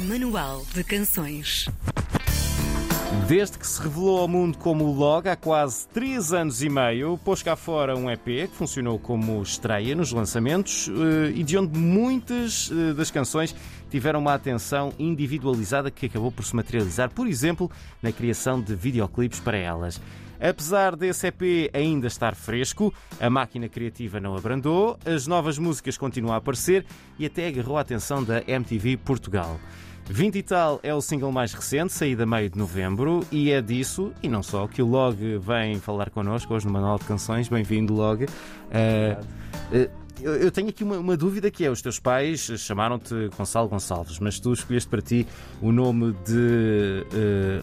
Manual de Canções. Desde que se revelou ao mundo como Log há quase 3 anos e meio, pôs cá fora um EP que funcionou como estreia nos lançamentos eh, e de onde muitas eh, das canções tiveram uma atenção individualizada que acabou por se materializar, por exemplo, na criação de videoclipes para elas. Apesar desse EP ainda estar fresco, a máquina criativa não abrandou, as novas músicas continuam a aparecer e até agarrou a atenção da MTV Portugal. 20 e tal é o single mais recente, saído a meio de novembro, e é disso, e não só, que o Log vem falar connosco hoje no Manual de Canções. Bem-vindo, Log. Uh, uh, eu tenho aqui uma, uma, dúvida que é: os teus pais chamaram-te Gonçalo Gonçalves, mas tu escolheste para ti o nome de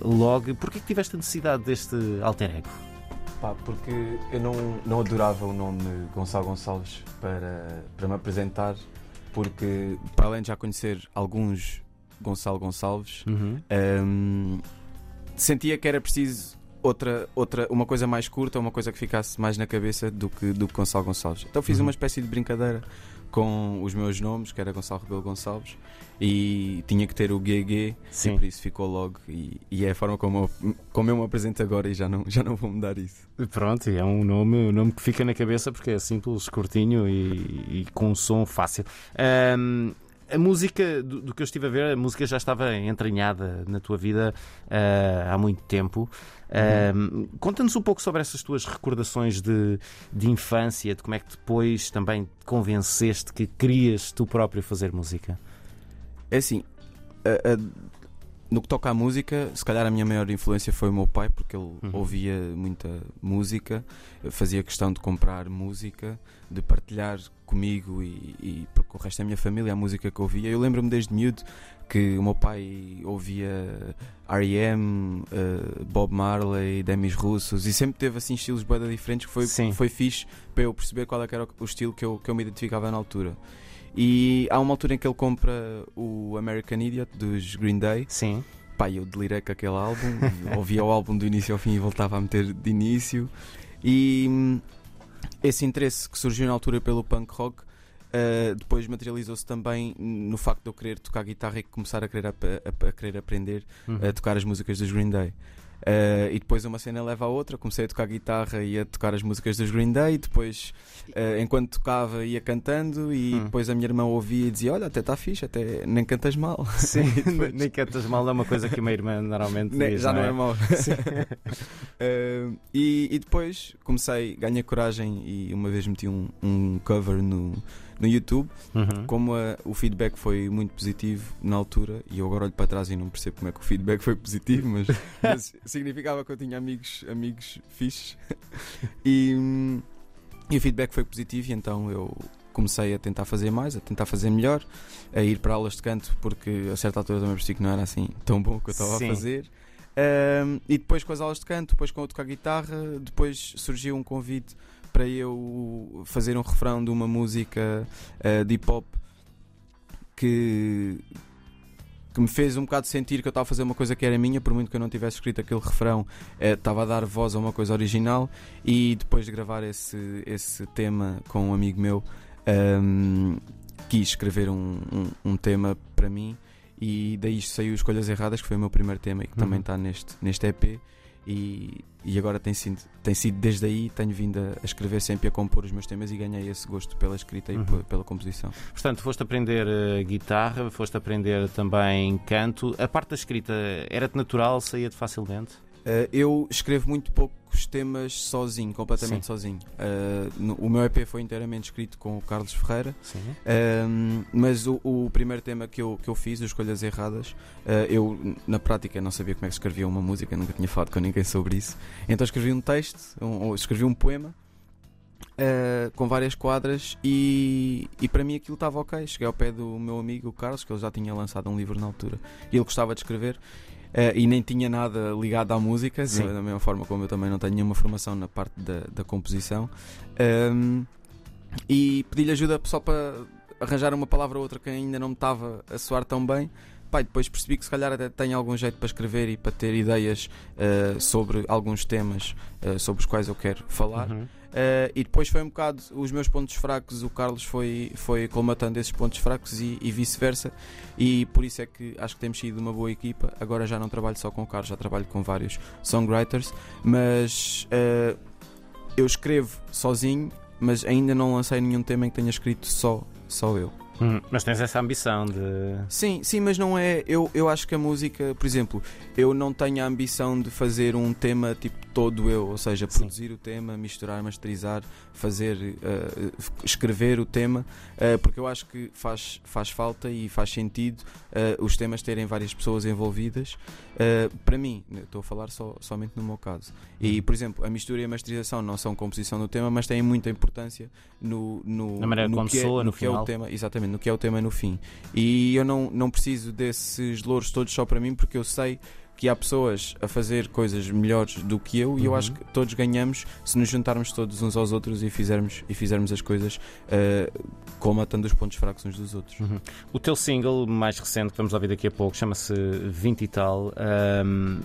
uh, Log. Porquê que tiveste a necessidade deste alter ego? Pá, porque eu não, não adorava o nome Gonçalo Gonçalves para, para me apresentar, porque para além de já conhecer alguns Gonçalo Gonçalves, uhum. um, sentia que era preciso outra, outra, uma coisa mais curta, uma coisa que ficasse mais na cabeça do que, do que Gonçalo Gonçalves. Então fiz uhum. uma espécie de brincadeira com os meus nomes, que era Gonçalo Rebelo Gonçalves, e tinha que ter o GG, Sim. e por isso ficou logo. E, e, é a forma como eu, como eu me apresento agora e já não, já não vou mudar isso. Pronto, é um nome, um nome que fica na cabeça porque é simples, curtinho e, e com um som fácil. Um, a música, do, do, que eu estive a ver, a música já estava entranhada na tua vida uh, há muito tempo. Uh, Conta-nos um pouco sobre essas tuas recordações de, de infância, de como é que depois também te convenceste que querias tu próprio fazer música. É assim, a, no que toca à música, se calhar a minha maior influência foi o meu pai, porque ele uhum. ouvia muita música, fazia questão de comprar música, de partilhar comigo e, e com o resto da minha família a música que ouvia. Eu lembro-me desde miúdo que o meu pai ouvia R.E.M., uh, Bob Marley, Demis Russos e sempre teve assim estilos bem diferentes que foi, Sim. foi fixe para eu perceber qual é era o estilo que eu, que eu me identificava na altura. E há uma altura em que ele compra o American Idiot dos Green Day. Sim. Pá, eu delirei com aquele álbum, ouvia o álbum do início ao fim e voltava a meter de início. E hum, esse interesse que surgiu na altura pelo punk rock Uh, depois materializou-se também no facto de eu querer tocar guitarra e começar a querer, a, a, a querer aprender uhum. a tocar as músicas dos Green Day. Uh, e depois uma cena leva a outra, comecei a tocar guitarra e a tocar as músicas dos Green Day, depois uh, enquanto tocava ia cantando e hum. depois a minha irmã ouvia e dizia, olha, até está fixe, até nem cantas mal. Sim, depois... nem cantas mal é uma coisa que uma irmã normalmente nem, diz, Já não é, é mal. uh, e, e, depois comecei, ganhei coragem e uma vez meti um, um cover no no YouTube, uhum. como a, o feedback foi muito positivo na altura, e eu agora olho para trás e não percebo como é que o feedback foi positivo, mas, mas significava que eu tinha amigos, amigos fixes. e, e o feedback foi positivo, e então eu comecei a tentar fazer mais, a tentar fazer melhor, a ir para aulas de canto, porque a certa altura também percebi que não era assim tão bom que eu estava a fazer. Um, e depois com as aulas de canto, depois com a tocar guitarra, depois surgiu um convite para eu fazer um refrão de uma música uh, de hip hop que, que me fez um bocado sentir que eu estava a fazer uma coisa que era minha, por muito que eu não tivesse escrito aquele refrão, eh, estava a dar voz a uma coisa original. E depois de gravar esse, esse tema com um amigo meu, um, ehm, quis escrever um, um, um, tema para mim. E daí saiu Escolhas Erradas, que foi o meu primeiro tema e que uhum. também está neste, neste EP. E, e agora tem sido, tem sido desde aí tenho vindo a, escrever sempre a compor os meus temas e ganhei esse gosto pela escrita uhum. e pela composição. Portanto, foste aprender uh, guitarra, foste aprender também canto. A parte da escrita era-te natural, saía-te facilmente? Uh, eu escrevo muito poucos temas sozinho, completamente Sim. sozinho. Uh, no, o meu EP foi inteiramente escrito com o Carlos Ferreira, uh, mas o, o, primeiro tema que eu, que eu fiz, Escolhas Erradas, eu na prática não sabia como é que escrevia uma música, nunca tinha falado com ninguém sobre isso. Então escrevi um texto, um, escrevi um poema. com várias quadras e, e para mim aquilo estava ok. Cheguei ao pé do meu amigo o Carlos, que ele já tinha lançado um livro na altura e ele gostava de escrever Uh, e nem tinha nada ligado à música, Sim. da mesma forma como eu também não tenho nenhuma formação na parte da, da composição. Um, e pedi-lhe ajuda só para arranjar uma palavra ou outra que ainda não me estava a soar tão bem pá, depois percebi que se calhar até tenho algum jeito para escrever e para ter ideias uh, sobre alguns temas uh, sobre os quais eu quero falar. Uhum. Uh, e depois foi um bocado os meus pontos fracos, o Carlos foi, foi colmatando esses pontos fracos e, e vice-versa. E por isso é que acho que temos sido uma boa equipa. Agora já não trabalho só com o Carlos, já trabalho com vários songwriters, mas uh, eu escrevo sozinho, mas ainda não lancei nenhum tema em que tenha escrito só, só eu. Hum, mas tens essa ambição de. Sim, sim, mas não é. Eu, eu acho que a música, por exemplo, eu não tenho a ambição de fazer um tema tipo todo eu, ou seja, produzir sim. o tema, misturar, masterizar, fazer, uh, escrever o tema, uh, porque eu acho que faz, faz falta e faz sentido uh, os temas terem várias pessoas envolvidas. para mim, estou a falar só, somente no meu caso. E, uhum. por exemplo, a mistura e a masterização não são composição do tema, mas têm muita importância no, no, Na maneira no como que, é, soa, no que final. é o tema, exatamente, no que é o tema no fim. E eu não, não preciso desses louros todos só para mim, porque eu sei que há pessoas a fazer coisas melhores do que eu e eu acho uhum. que todos ganhamos se nos juntarmos todos uns aos outros e fizermos, e fizermos as coisas uh, comatando os pontos fracos uns dos outros. Uhum. O teu single mais recente, que vamos ouvir daqui a pouco, chama-se 20 e tal. Um,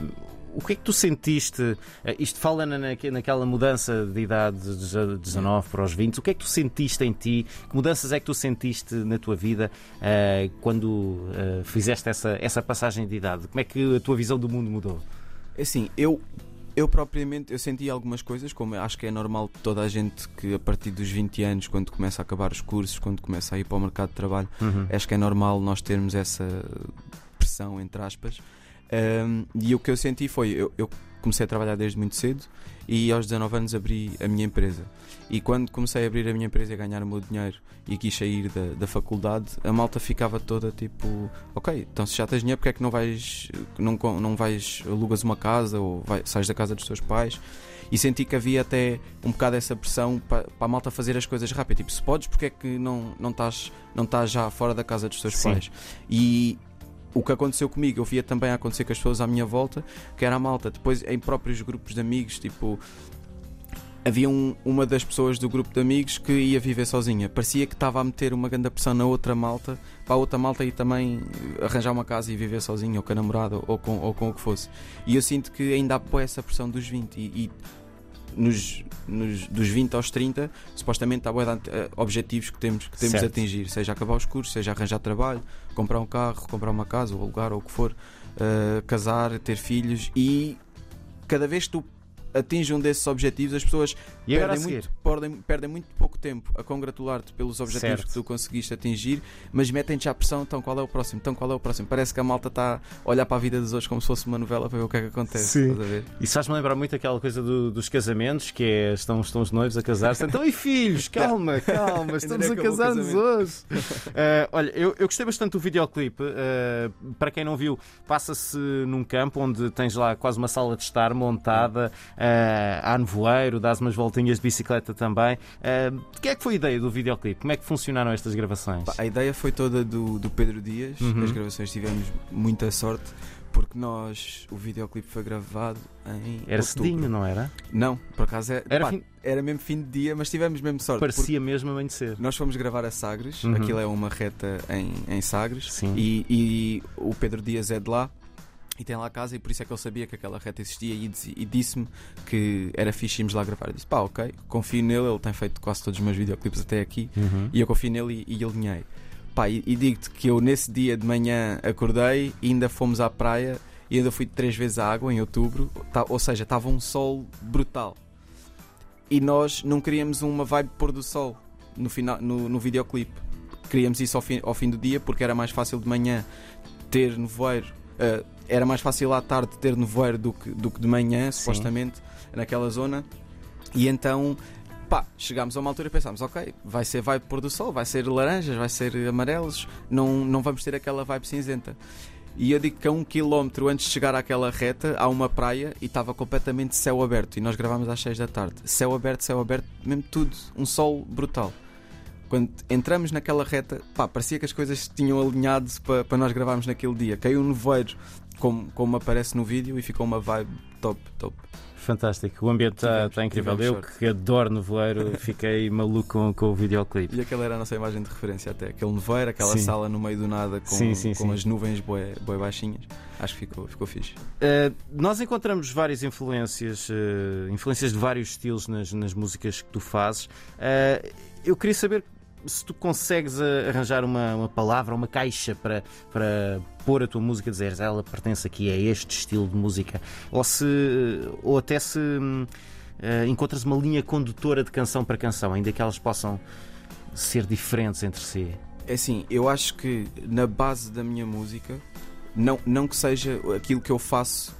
o que é que tu sentiste? Eh, isto fala na, naquela mudança de idade de 19 para os 20. O que é que tu sentiste em ti? Que mudanças é que tu sentiste na tua vida uh, quando uh, fizeste essa, essa passagem de idade? Como é que a tua visão do mundo mudou? É assim, eu eu propriamente eu senti algumas coisas, como acho que é normal toda a gente que a partir dos 20 anos, quando começa a acabar os cursos, quando começa a ir para o mercado de trabalho, uhum. acho que é normal nós termos essa pressão, entre aspas. Um, e o que eu senti foi: eu, eu, comecei a trabalhar desde muito cedo e aos 19 anos abri a minha empresa. E quando comecei a abrir a minha empresa e a ganhar o meu dinheiro e quis sair da, da faculdade, a malta ficava toda tipo: Ok, então se já tens dinheiro, porque é que não vais, não, não vais, alugas uma casa ou vai, sais da casa dos teus pais? E senti que havia até um bocado essa pressão para, para a malta fazer as coisas rápido. Tipo, se podes, porque é que não, não, estás, não estás já fora da casa dos teus Sim. pais? E o que aconteceu comigo, eu via também acontecer com as pessoas à minha volta, que era a malta. Depois, em próprios grupos de amigos, tipo, havia um, uma das pessoas do grupo de amigos que ia viver sozinha. Parecia que estava a meter uma grande pressão na outra malta, para a outra malta e também arranjar uma casa e viver sozinha, ou com a namorada, ou com, ou com o que fosse. E eu sinto que ainda há essa pressão dos 20 e, e nos, nos, dos 20 aos 30, supostamente há boa eh, objetivos que temos, que temos de atingir, seja acabar os cursos, seja arranjar trabalho, comprar um carro, comprar uma casa, ou alugar, ou o que for, uh, casar, ter filhos e cada vez que tu atinge um desses objetivos, as pessoas perdem muito, perdem, perdem, muito pouco tempo a congratular-te pelos objetivos certo. que tu conseguiste atingir, mas metem-te à pressão, então qual é o próximo? Então qual é o próximo? Parece que a malta está a olhar para a vida dos outros como se fosse uma novela para ver o que é que acontece. Sim. Isso faz-me lembrar muito aquela coisa do, dos casamentos, que é estão, estão os noivos a casar-se. Então, e filhos, calma, calma, estamos a casar-nos hoje. Uh, olha, eu, eu gostei bastante do videoclipe. Uh, para quem não viu, passa-se num campo onde tens lá quase uma sala de estar montada. Uh, uh, há nevoeiro, dás umas voltinhas de bicicleta também. Uh, que é que foi a ideia do videoclipe? Como é que funcionaram estas gravações? A ideia foi toda do, do Pedro Dias. Uhum. As gravações tivemos muita sorte porque nós o videoclipe foi gravado em era outubro. cedinho não era não por acaso é, era, pá, fim... era mesmo fim de dia mas tivemos mesmo sorte parecia mesmo amanhecer nós fomos gravar a Sagres uhum. aquilo é uma reta em, em Sagres Sim. E, e o Pedro Dias é de lá e tem lá a casa e por isso é que ele sabia que aquela reta existia e, e disse-me que era fixe irmos lá gravar. Eu disse, pá, ok, confio nele, ele tem feito quase todos os meus videoclipes até aqui uhum. e eu confio nele e, e alinhei. Pá, e, e digo-te que eu nesse dia de manhã acordei e ainda fomos à praia e ainda fui três vezes à água em outubro, tá, ou seja, estava um sol brutal. E nós não queríamos uma vibe pôr do sol no, final, no, no videoclipe. Queríamos isso ao fim, ao fim do dia porque era mais fácil de manhã ter nevoeiro. Uh, era mais fácil à tarde ter nevoeiro do que, do que de manhã, Sim. supostamente, naquela zona. E então, pá, chegámos a uma altura e pensámos: ok, vai ser vibe pôr do sol, vai ser laranjas, vai ser amarelos, não, não vamos ter aquela vibe cinzenta. E eu digo que a um quilómetro antes de chegar àquela reta há uma praia e estava completamente céu aberto. E nós gravámos às 6 da tarde. Céu aberto, céu aberto, mesmo tudo. Um sol brutal. Quando entramos naquela reta, pá, parecia que as coisas tinham alinhado para, para nós gravarmos naquele dia. Caiu um nevoeiro como, como aparece no vídeo e ficou uma vibe top, top. Fantástico, o ambiente está tá incrível. Eu sorte. que adoro nevoeiro, fiquei maluco com, com o videoclipe. E aquela era a nossa imagem de referência até. Aquele nevoeiro, aquela Sim. sala no meio do nada com, Sim, sim, com as nuvens bué, bué baixinhas. Acho que ficou, ficou fixe. Uh, nós encontramos várias influências, uh, influências de vários estilos nas, nas músicas que tu fazes. Uh, eu queria saber se tu consegues arranjar uma, uma palavra, uma caixa para, para pôr a tua música, dizeres ela pertence aqui a este estilo de música, ou se ou até se uh, encontras uma linha condutora de canção para canção, ainda que elas possam ser diferentes entre si. É assim, eu acho que na base da minha música, não, não que seja aquilo que eu faço,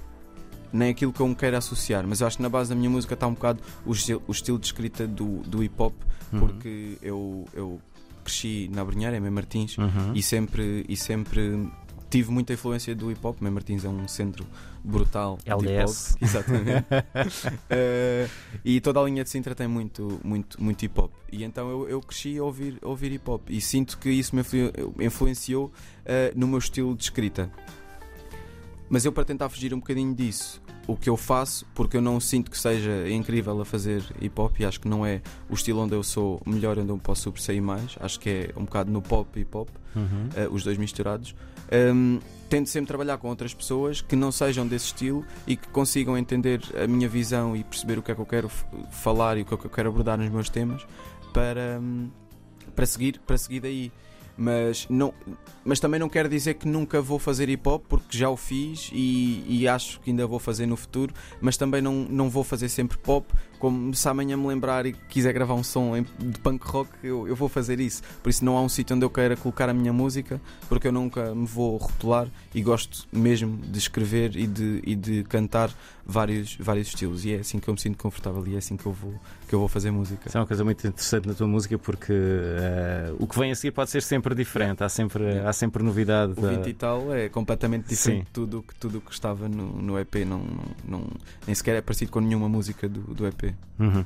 nem aquilo que eu me quero associar, mas eu acho que na base da minha música está um bocado o, estilo- o estilo de escrita do, do hip hop, Uhum. porque eu, eu cresci na Brunheira, em Mem Martins, Uhum. e sempre, e sempre tive muita influência do hip hop. Mem Martins é um centro brutal de hip hop. LDS. Exatamente. Eh, e toda a linha de Sintra tem muito, muito, muito hip hop. E então eu, eu cresci a ouvir, a ouvir hip hop e sinto que isso me influ- influenciou eh, no meu estilo de escrita. Mas eu, para tentar fugir um bocadinho disso, o que eu faço, porque eu não sinto que seja incrível a fazer hip hop e acho que não é o estilo onde eu sou melhor, onde eu posso sobressair mais. Acho que é um bocado no pop e hip hop, Uhum. eh, os dois misturados. Um, tento sempre trabalhar com outras pessoas que não sejam desse estilo e que consigam entender a minha visão e perceber o que é que eu quero falar e o que é que eu quero abordar nos meus temas para, hum, para, seguir, para seguir daí. Mas, não, mas também não quero dizer que nunca vou fazer hip hop, porque já o fiz e, e acho que ainda vou fazer no futuro. Mas também não, não vou fazer sempre pop. Como se amanhã me lembrar e quiser gravar um som de punk rock, eu, eu vou fazer isso. Por isso, não há um sítio onde eu queira colocar a minha música, porque eu nunca me vou rotular e gosto mesmo de escrever e de, e de cantar vários, vários estilos. E é assim que eu me sinto confortável e é assim que eu vou, que eu vou fazer música. Isso é uma coisa muito interessante na tua música porque eh, o que vem a seguir pode ser sempre diferente, há sempre, Yeah. há sempre novidade. O da- 20 e tal é completamente diferente de tudo que tudo que estava no, no EP, não, não, nem sequer é parecido com nenhuma música do, do EP. Uhum.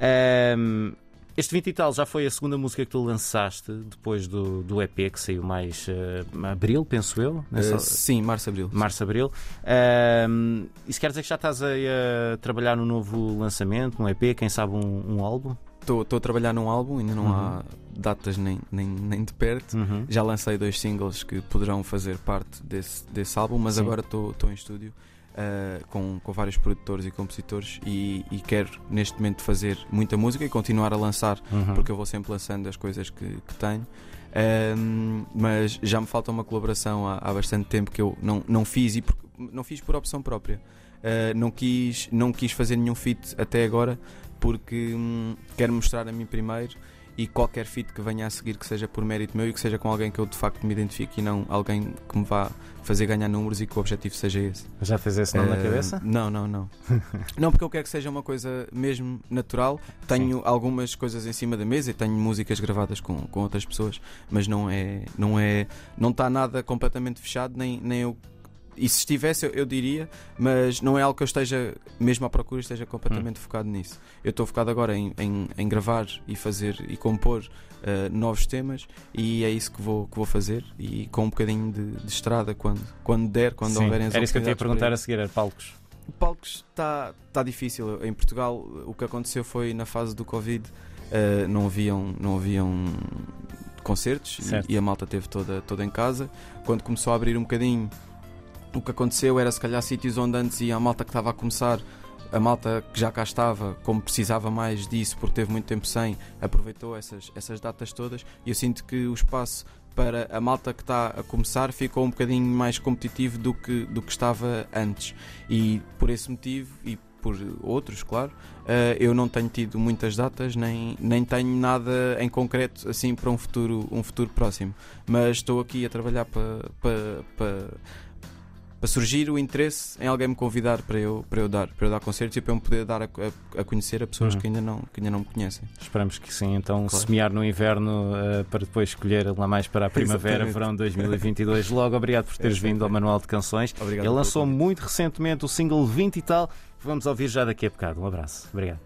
Ahm, este 20 e tal já foi a segunda música que tu lançaste depois do, do EP que saiu mais eh, abril, penso eu. nessa- Uh, sim, março, abril. Março, abril. Ahm, isso quer dizer que já estás aí a trabalhar no novo lançamento, um EP, quem sabe um, um álbum? Estou a trabalhar num álbum, ainda não Uhum. há datas nem, nem, nem de perto. Uhum. Já lancei dois singles que poderão fazer parte desse, desse álbum, mas Sim. agora estou em estúdio uh, com, com vários produtores e compositores e, e quero neste momento fazer muita música e continuar a lançar, Uhum. porque eu vou sempre lançando as coisas que, que tenho. Um, mas já me falta uma colaboração há, há bastante tempo que eu não, não fiz e por- não fiz por opção própria. Uh, não, quis, não quis fazer nenhum feat até agora porque hum, quero mostrar a mim primeiro e qualquer feat que venha a seguir que seja por mérito meu e que seja com alguém que eu de facto me identifique e não alguém que me vá fazer ganhar números e que o objetivo seja esse. Já tens esse nome na Eh, cabeça? Não, não, não. não, porque eu quero que seja uma coisa mesmo natural. Tenho algumas coisas em cima da mesa e tenho músicas gravadas com, com outras pessoas, mas não é, não é, não está nada completamente fechado, nem, nem eu. E se estivesse, eu, eu diria, mas não é algo que eu esteja mesmo à procura, esteja completamente Hum. focado nisso. Eu estou focado agora em, em, em gravar e fazer e compor eh, novos temas e é isso que vou, que vou fazer e com um bocadinho de, de estrada quando, quando der, quando Sim. houverem as Era isso que eu te ia perguntar a seguir, era palcos. Palcos está tá difícil. Em Portugal, o que aconteceu foi na fase do Covid, eh, não haviam, não haviam concertos e- Certo. e, a malta teve toda, toda em casa. Quando começou a abrir um bocadinho, o que aconteceu era se calhar sítios onde antes ia a malta que estava a começar. A malta que já cá estava, como precisava mais disso, porque teve muito tempo sem, aproveitou essas, essas datas todas. E eu sinto que o espaço para a malta que está a começar ficou um bocadinho mais competitivo do que, do que estava antes. E por esse motivo, e por outros, claro, eh, eu não tenho tido muitas datas, nem, nem tenho nada em concreto assim para um futuro, um futuro próximo. Mas estou aqui a trabalhar para. para, para para surgir o interesse em alguém me convidar para eu, para eu dar para eu dar concertos e para eu me poder dar a, a- a conhecer a pessoas Uhum. que ainda não que ainda não me conhecem Esperamos que sim, então Claro. semear no inverno eh, para depois escolher lá mais para a primavera, Exatamente. verão 2022. Logo, obrigado por teres É, vindo ao sempre. Manual de Canções. obrigado Ele lançou muito recentemente o single 20 e tal. Vamos ouvir já daqui a bocado. Um abraço. Obrigado.